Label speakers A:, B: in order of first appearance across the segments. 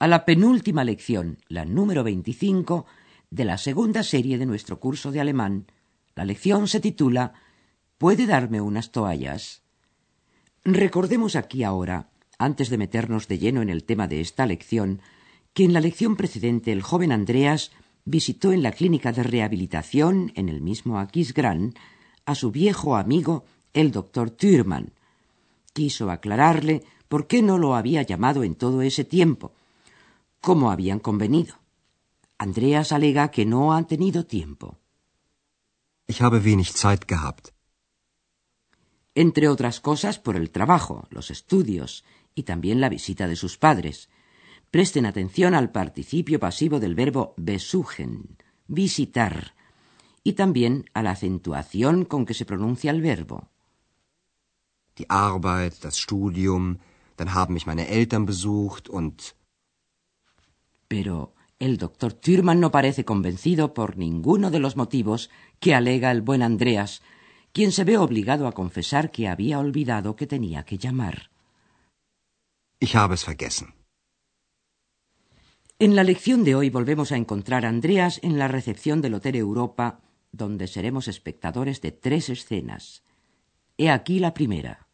A: a la penúltima lección, la número 25, de la segunda serie de nuestro curso de alemán. La lección se titula ¿Puede darme unas toallas? Recordemos aquí ahora, antes de meternos de lleno en el tema de esta lección, que en la lección precedente el joven Andreas visitó en la clínica de rehabilitación en el mismo Aquisgrán a su viejo amigo el doctor Thürmann. Quiso aclararle por qué no lo había llamado en todo ese tiempo, como habían convenido. Andreas alega que no han tenido tiempo.
B: Ich habe wenig Zeit gehabt.
A: Entre otras cosas por el trabajo, los estudios y también la visita de sus padres. Presten atención al participio pasivo del verbo besuchen, visitar, y también a la acentuación con que se pronuncia el verbo.
B: Die Arbeit, das Studium, dann haben mich meine Eltern besucht und
A: Pero el doctor Thürmann no parece convencido por ninguno de los motivos que alega el buen Andreas, quien se ve obligado a confesar que había olvidado que tenía que llamar.
B: ich habe es vergessen.
A: En la lección de hoy volvemos a encontrar a Andreas en la recepción del Hotel Europa, donde seremos espectadores de tres escenas. He aquí la primera.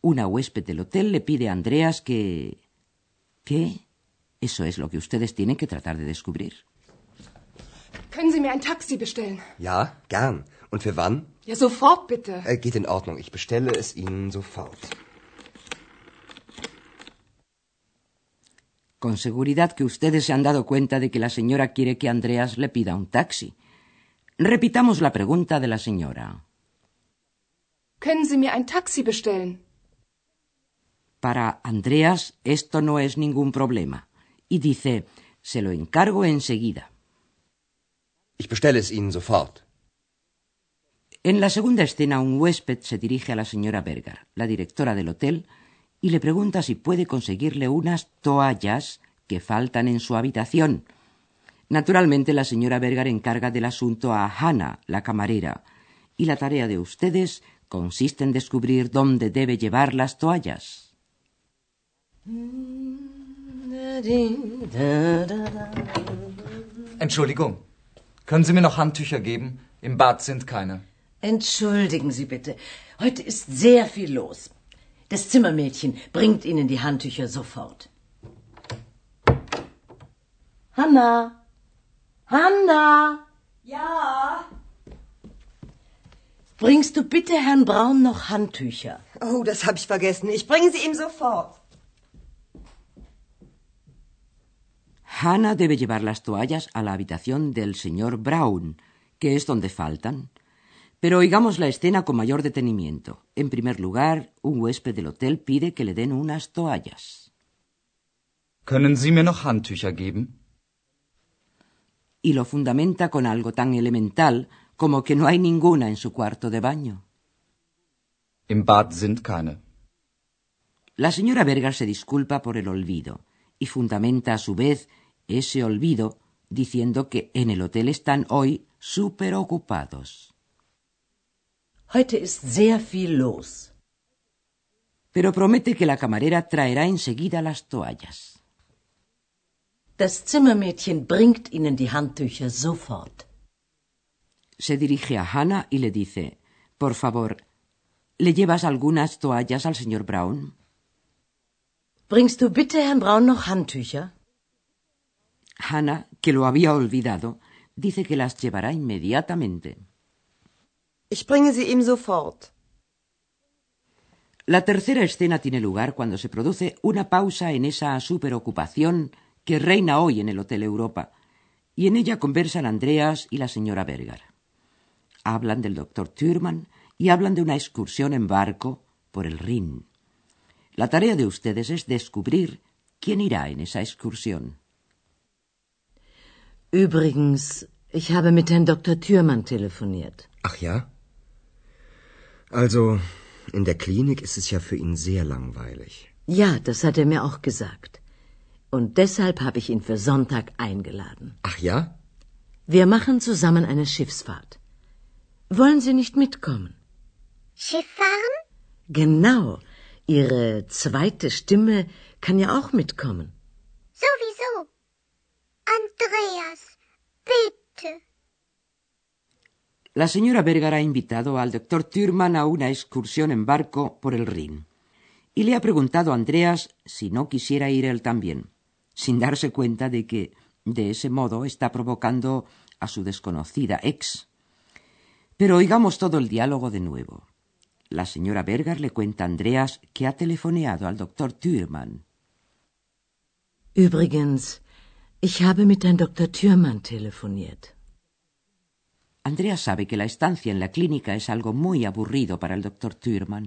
A: Una huésped del hotel le pide a Andreas que... ¿Qué? Eso es lo que ustedes tienen que tratar de descubrir.
C: Können Sie mir ein Taxi bestellen?
B: Ja, gern. Und für wann?
C: Ja, sofort bitte.
B: Äh, geht in Ordnung. Ich bestelle es Ihnen sofort.
A: Con seguridad que ustedes se han dado cuenta de que la señora quiere que Andreas le pida un taxi. Repitamos la pregunta de la señora.
C: Können Sie mir ein Taxi bestellen?
A: Para Andreas esto no es ningún problema. Y dice, se lo encargo enseguida.
B: Ich bestelle es Ihnen sofort.
A: En la segunda escena, un huésped se dirige a la señora Berger, la directora del hotel, y le pregunta si puede conseguirle unas toallas que faltan en su habitación. Naturalmente, la señora Berger encarga del asunto a Hannah, la camarera, y la tarea de ustedes consiste en descubrir dónde debe llevar las toallas.
D: Entschuldigung, können Sie mir noch Handtücher geben? Im Bad sind keine.
E: Entschuldigen Sie bitte. Heute ist sehr viel los. Das Zimmermädchen bringt Ihnen die Handtücher sofort. Hanna! Hanna!
F: Ja,
E: Bringst du bitte Herrn Braun noch Handtücher?
F: oh, das habe ich vergessen. Ich bringe sie ihm sofort.
A: Hannah debe llevar las toallas a la habitación del señor Brown, que es donde faltan. Pero oigamos la escena con mayor detenimiento. En primer lugar, un huésped del hotel pide que le den unas toallas.
D: Können Sie mir noch Handtücher geben?
A: Y lo fundamenta con algo tan elemental como que no hay ninguna en su cuarto de baño.
D: Im Bad sind keine.
A: La señora Berger se disculpa por el olvido y fundamenta a su vez ese olvido diciendo que en el hotel están hoy súper ocupados.
E: Heute ist sehr viel los.
A: Pero promete que la camarera traerá enseguida las toallas.
E: Das Zimmermädchen bringt Ihnen die Handtücher sofort.
A: Se dirige a Hannah y le dice, por favor, ¿le llevas algunas toallas al señor Brown?
E: Bringst du bitte Herrn Braun noch Handtücher?
A: Hannah, que lo había olvidado, dice que las llevará inmediatamente.
F: Ich bringe sie ihm sofort.
A: La tercera escena tiene lugar cuando se produce una pausa en esa superocupación que reina hoy en el Hotel Europa, y en ella conversan Andreas y la señora Berger. Hablan del doctor Thürmann y hablan de una excursión en barco por el Rin. La tarea de ustedes es descubrir quién irá en esa excursión.
E: Übrigens, ich habe mit Herrn Dr. Thürmann telefoniert.
B: Ach ja? Also, in der Klinik ist es ja für ihn sehr langweilig.
E: Ja, das hat er mir auch gesagt. Und deshalb habe ich ihn für Sonntag eingeladen.
B: Ach ja?
E: Wir machen zusammen eine Schiffsfahrt. Wollen Sie nicht mitkommen?
G: Schiff fahren?
E: Genau. Ihre zweite Stimme kann ja auch mitkommen.
G: Andreas, bitte.
A: La señora Berger ha invitado al doctor Thürmann a una excursión en barco por el Rin y le ha preguntado a Andreas si no quisiera ir él también, sin darse cuenta de que de ese modo está provocando a su desconocida ex. Pero oigamos todo el diálogo de nuevo. La señora Berger le cuenta a Andreas que ha telefoneado al doctor Thürmann.
E: Übrigens, ich habe mit Herrn Dr. Thürmann telefoniert.
A: Andreas sabe que la estancia en la clínica es algo muy aburrido para el doctor Thürmann.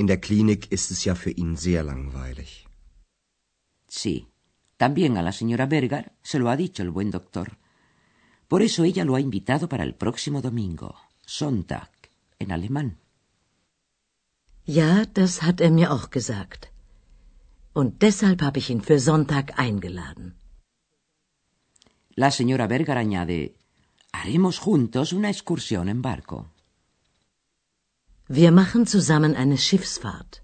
B: In der Klinik ist es ja für ihn sehr langweilig.
A: Sí, también a la señora Berger se lo ha dicho el buen doctor. Por eso ella lo ha invitado para el próximo domingo, Sonntag, en alemán.
E: Ja, das hat er mir auch gesagt. Und deshalb habe ich ihn für Sonntag eingeladen.
A: La señora Berger añade, haremos juntos una excursión en barco.
E: Wir machen zusammen eine Schiffsfahrt.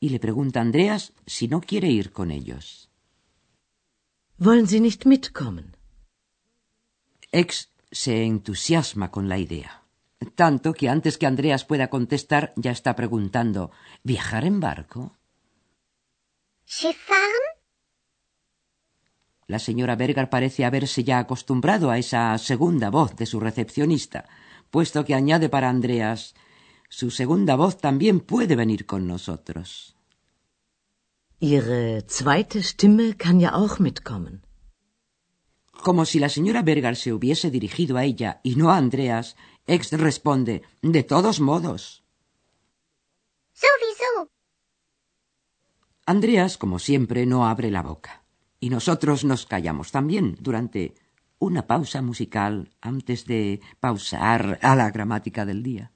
A: Y le pregunta a Andreas si no quiere ir con ellos.
E: Wollen Sie nicht mitkommen?
A: Ex se entusiasma con la idea. Tanto que antes que Andreas pueda contestar ya está preguntando ¿Viajar en barco?
G: Schiff fahren?
A: La señora Berger parece haberse ya acostumbrado a esa segunda voz de su recepcionista, puesto que añade para Andreas su segunda voz también puede venir con nosotros.
E: Ihre zweite Stimme kann ja auch mitkommen.
A: Como si la señora Berger se hubiese dirigido a ella y no a Andreas, Ex responde De todos modos.
G: Sowieso.
A: Andreas, como siempre, no abre la boca. Y nosotros nos callamos también durante una pausa musical antes de pausar a la gramática del día.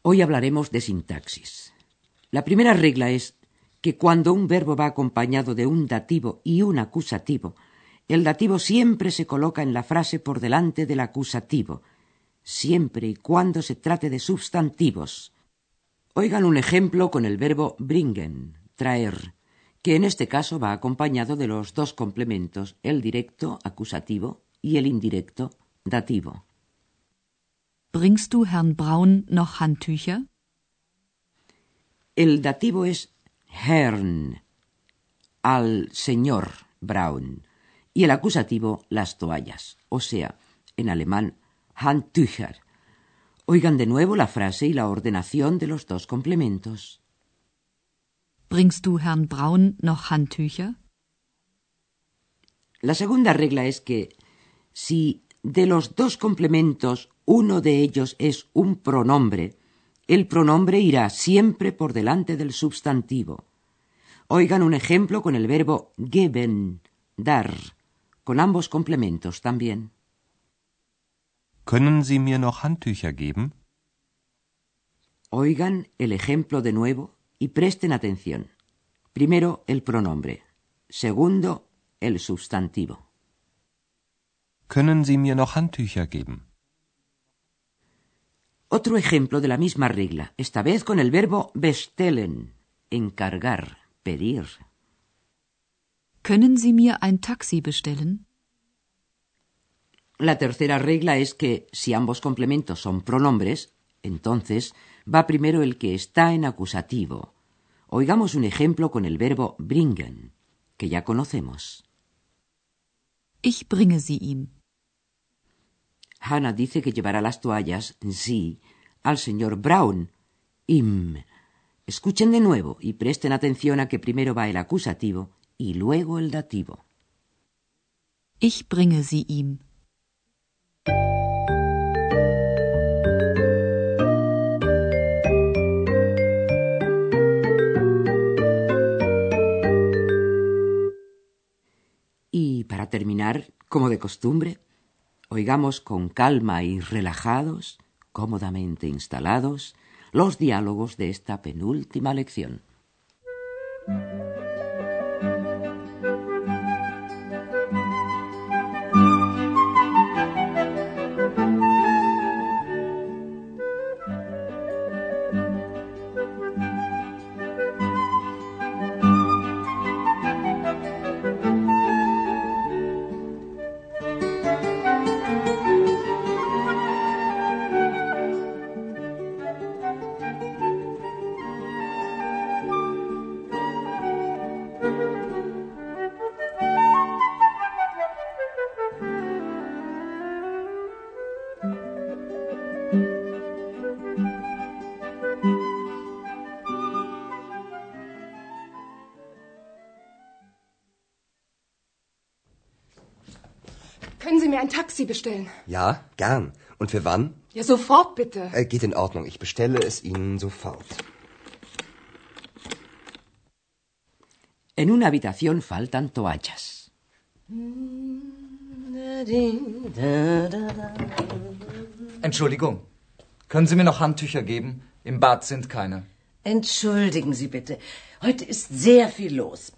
A: Hoy hablaremos de sintaxis. La primera regla es que cuando un verbo va acompañado de un dativo y un acusativo, el dativo siempre se coloca en la frase por delante del acusativo, siempre y cuando se trate de sustantivos. Oigan un ejemplo con el verbo bringen, traer, que en este caso va acompañado de los dos complementos, el directo acusativo y el indirecto dativo.
H: Bringst du Herrn Braun noch Handtücher?
A: El dativo es Herrn, al señor Braun, y el acusativo las toallas, o sea, en alemán Handtücher. Oigan de nuevo la frase y la ordenación de los dos complementos.
H: Bringst du Herrn Braun noch Handtücher?
A: La segunda regla es que si de los dos complementos uno de ellos es un pronombre, el pronombre irá siempre por delante del sustantivo. Oigan un ejemplo con el verbo geben, dar, con ambos complementos también.
I: Können Sie mir noch Handtücher geben?
A: Oigan el ejemplo de nuevo y presten atención. Primero el pronombre, segundo el sustantivo.
I: Können Sie mir noch Handtücher geben?
A: Otro ejemplo de la misma regla, esta vez con el verbo bestellen, encargar, pedir.
H: Können Sie mir ein Taxi bestellen?
A: La tercera regla es que si ambos complementos son pronombres, entonces va primero el que está en acusativo. Oigamos un ejemplo con el verbo bringen, que ya conocemos.
H: Ich bringe sie ihm.
A: Hannah dice que llevará las toallas, sí, al señor Brown. Im. Escuchen de nuevo y presten atención a que primero va el acusativo y luego el dativo.
H: Ich bringe sie ihm.
A: Y para terminar, como de costumbre, oigamos con calma y relajados, cómodamente instalados, los diálogos de esta penúltima lección.
C: Taxi bestellen?
B: Ja, gern. Und für wann?
C: Ja, sofort bitte.
B: Äh, geht in Ordnung. Ich bestelle es Ihnen sofort.
A: En una habitación faltan toallas.
D: Entschuldigung. Können Sie mir noch Handtücher geben? Im Bad sind keine.
E: Entschuldigen Sie bitte. Heute ist sehr viel los.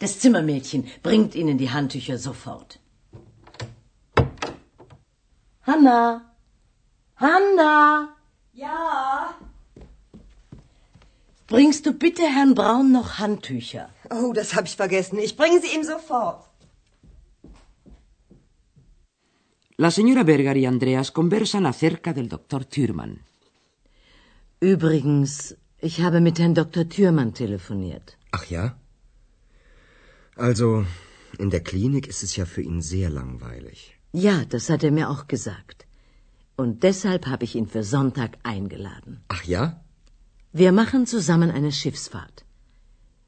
E: Das Zimmermädchen bringt Ihnen die Handtücher sofort. Hanna! Hanna!
F: Ja.
E: Bringst du bitte Herrn Braun noch Handtücher?
F: Oh, das habe ich vergessen. Ich bringe sie ihm sofort.
A: La señora Berger y Andreas conversan acerca del Dr. Thürmann.
E: Übrigens, ich habe mit Herrn Dr. Thürmann telefoniert.
B: Ach ja? Also, in der Klinik ist es ja für ihn sehr langweilig.
E: Ja, das hat er mir auch gesagt. Und deshalb habe ich ihn für Sonntag eingeladen.
B: Ach ja?
E: Wir machen zusammen eine Schiffsfahrt.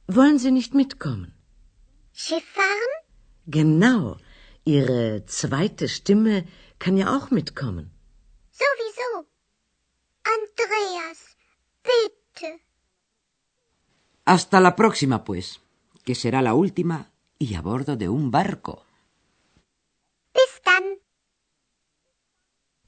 E: Wollen Sie nicht mitkommen?
G: Schiff fahren?
E: Genau. Ihre zweite Stimme kann ja auch mitkommen.
G: Sowieso. Andreas, bitte.
A: Hasta la próxima, pues, que será la última y a bordo de un barco.